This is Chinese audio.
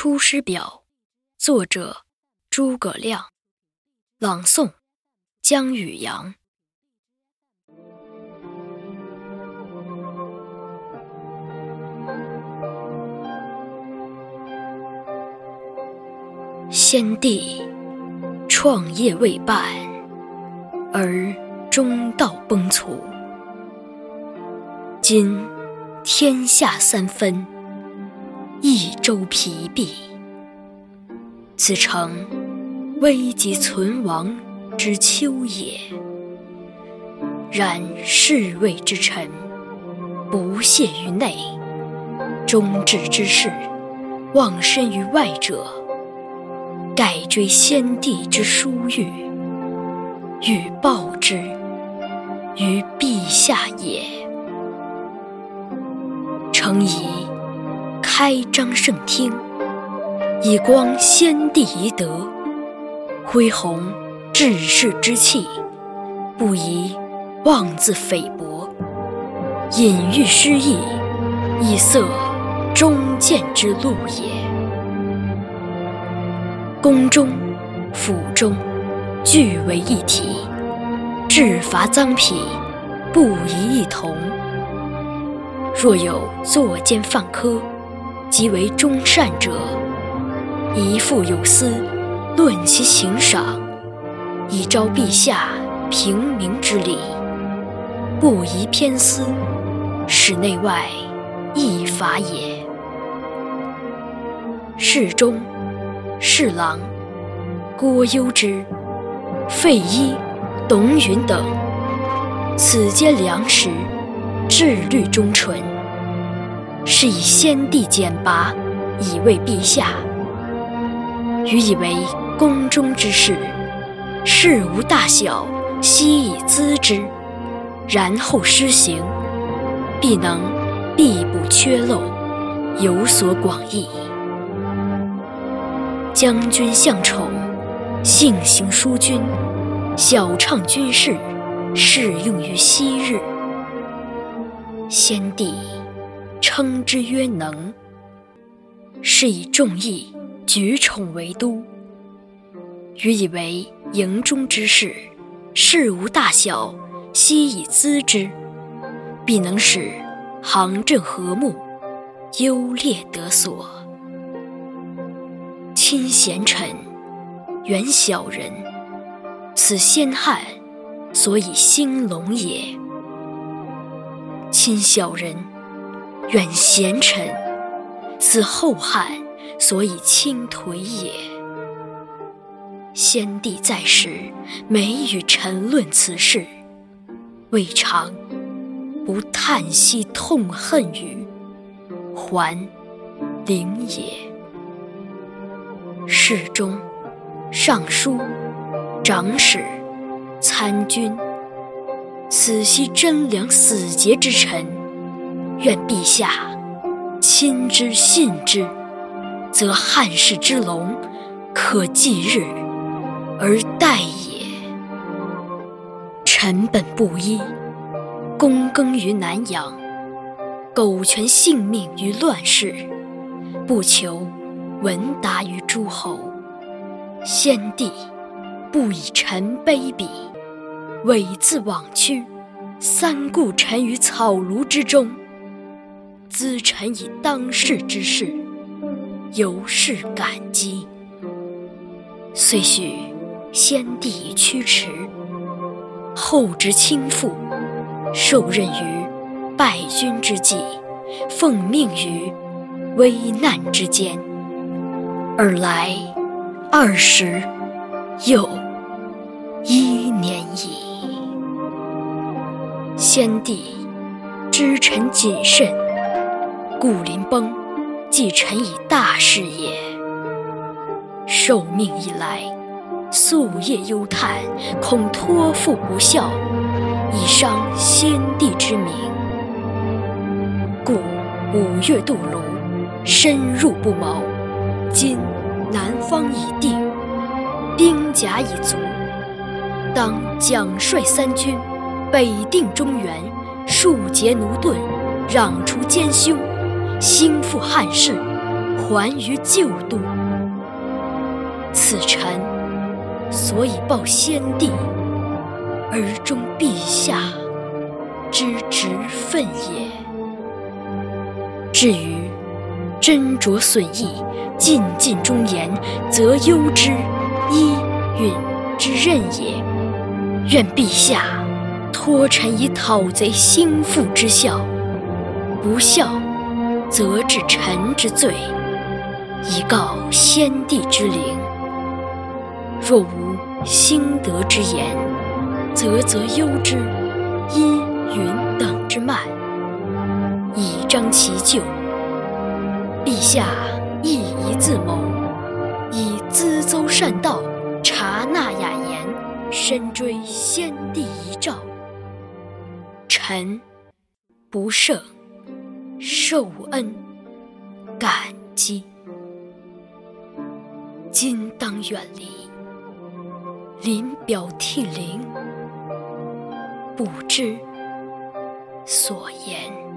出师表》，作者诸葛亮，朗诵江宇阳。先帝创业未半，而中道崩殂。今天下三分，益州疲弊。此诚危急存亡之秋也。然侍卫之臣，不懈于内；忠志之士，忘身于外者，盖追先帝之殊遇，欲报之于陛下也。诚宜开张圣听，以光先帝遗德，恢弘志士之气，不宜妄自菲薄，隐喻失意，以塞忠谏之路也。宫中、府中，俱为一体，制伐赃匹，不宜异同。若有作奸犯科，即为忠善者，宜复有司，论其刑赏，以昭陛下平明之理，不宜偏私，使内外异法也。侍中、侍郎郭攸之、费祎、董允等，此皆良实。志虑忠纯，是以先帝简拔，以慰陛下。予以为宫中之事，事无大小，悉以咨之，然后施行，必能必补缺漏，有所广益。将军向宠，性行淑均，晓畅军事，适用于昔日。先帝称之曰能，是以众议举宠为都。予以为营中之事，事无大小，悉以咨之，必能使行政和睦，优劣得所。亲贤臣，远小人，此先汉所以兴隆也。亲小人，远贤臣，此后汉所以倾颓也。先帝在时，每与臣论此事，未尝不叹息痛恨于桓灵也。侍中、尚书、长史、参军。此悉贞良死节之臣，愿陛下亲之信之，则汉室之隆可继日而待也。臣本布衣，躬耕于南阳，苟全性命于乱世，不求闻达于诸侯。先帝不以臣卑鄙。猥自枉屈，三顾臣于草庐之中，咨臣以当世之事，由是感激。遂许先帝以驱驰，后之倾覆，受任于败军之际，奉命于危难之间，尔来二十又一年矣。先帝知臣谨慎，故临崩，即臣以大事也。受命以来，夙夜忧叹，恐托付不效，以伤先帝之明。故五月渡泸，深入不毛。今南方已定，兵甲已足，当奖率三军。北定中原，庶竭奴钝，攘除奸凶，兴复汉室，还于旧都。此臣所以报先帝，而忠陛下之职分也。至于斟酌损益、尽尽忠言，则攸之依允之任也。愿陛下托臣以讨贼兴复之效，不效，则治臣之罪，以告先帝之灵。若无兴德之言，则则忧之依允等之慢，以彰其咎。陛下亦宜自谋，以咨奏善道，察纳雅言，深追先帝遗诏。臣不胜受恩感激，今当远离。临表涕零，不知所言。